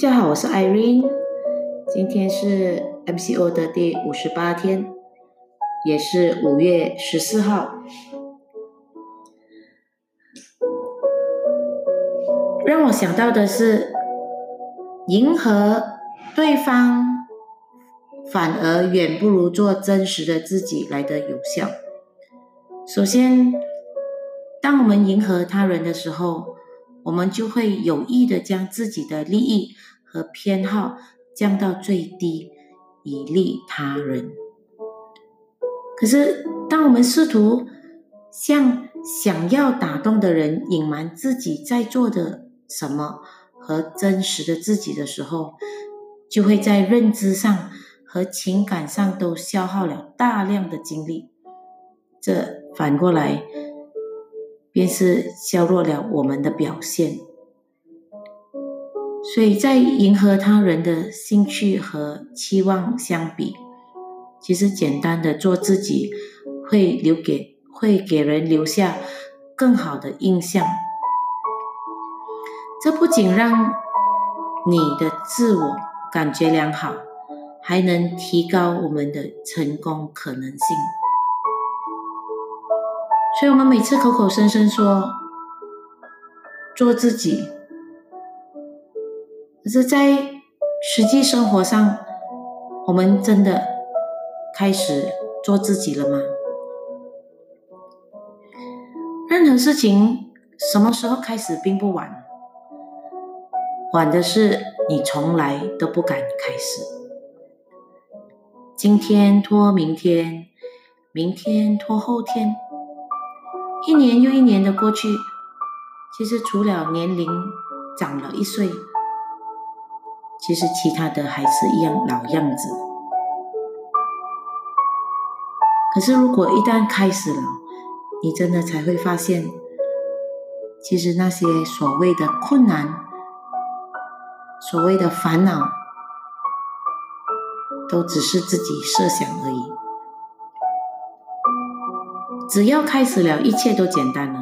大家好，我是 Irene，今天是 MCO 的第五十八天，也是五月十四号。让我想到的是，迎合对方，反而远不如做真实的自己来的有效。首先，当我们迎合他人的时候，我们就会有意的将自己的利益和偏好降到最低，以利他人。可是，当我们试图向想要打动的人隐瞒自己在做的什么和真实的自己的时候，就会在认知上和情感上都消耗了大量的精力。这反过来。便是削弱了我们的表现，所以在迎合他人的兴趣和期望相比，其实简单的做自己会留给会给人留下更好的印象。这不仅让你的自我感觉良好，还能提高我们的成功可能性。所以，我们每次口口声声说做自己，可是，在实际生活上，我们真的开始做自己了吗？任何事情什么时候开始并不晚，晚的是你从来都不敢开始。今天拖明天，明天拖后天。一年又一年的过去，其实除了年龄长了一岁，其实其他的还是一样老样子。可是如果一旦开始了，你真的才会发现，其实那些所谓的困难、所谓的烦恼，都只是自己设想而已。只要开始了，一切都简单了。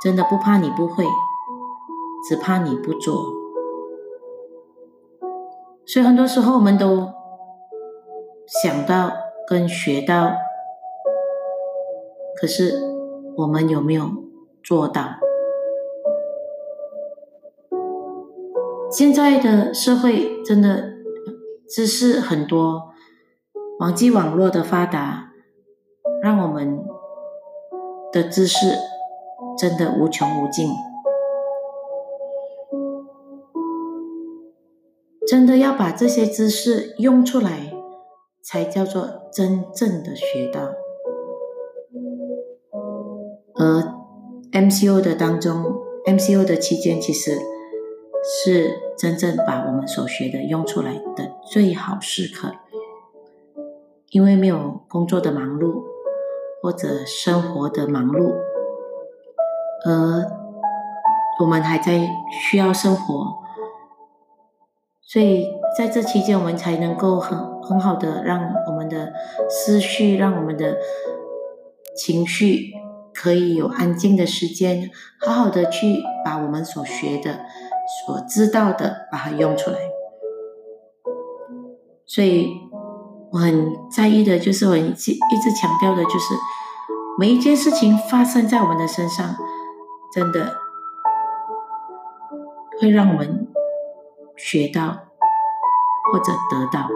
真的不怕你不会，只怕你不做。所以很多时候我们都想到跟学到，可是我们有没有做到？现在的社会真的知识很多，网际网络的发达，让我们。的知识真的无穷无尽，真的要把这些知识用出来，才叫做真正的学到。而 MCO 的当中，MCO 的期间，其实是真正把我们所学的用出来的最好时刻，因为没有工作的忙碌。或者生活的忙碌，而我们还在需要生活，所以在这期间，我们才能够很很好的让我们的思绪，让我们的情绪可以有安静的时间，好好的去把我们所学的、所知道的，把它用出来。所以。我很在意的，就是我一直一直强调的，就是每一件事情发生在我们的身上，真的会让我们学到或者得到，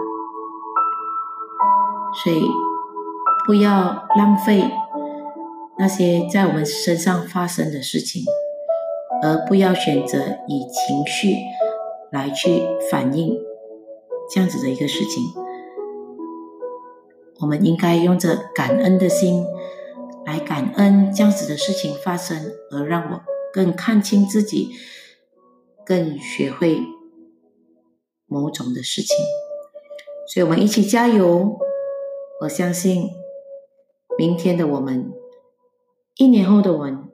所以不要浪费那些在我们身上发生的事情，而不要选择以情绪来去反映这样子的一个事情。我们应该用着感恩的心来感恩这样子的事情发生，而让我更看清自己，更学会某种的事情。所以，我们一起加油！我相信明天的我们，一年后的我们，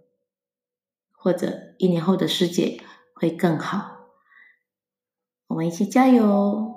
或者一年后的世界会更好。我们一起加油！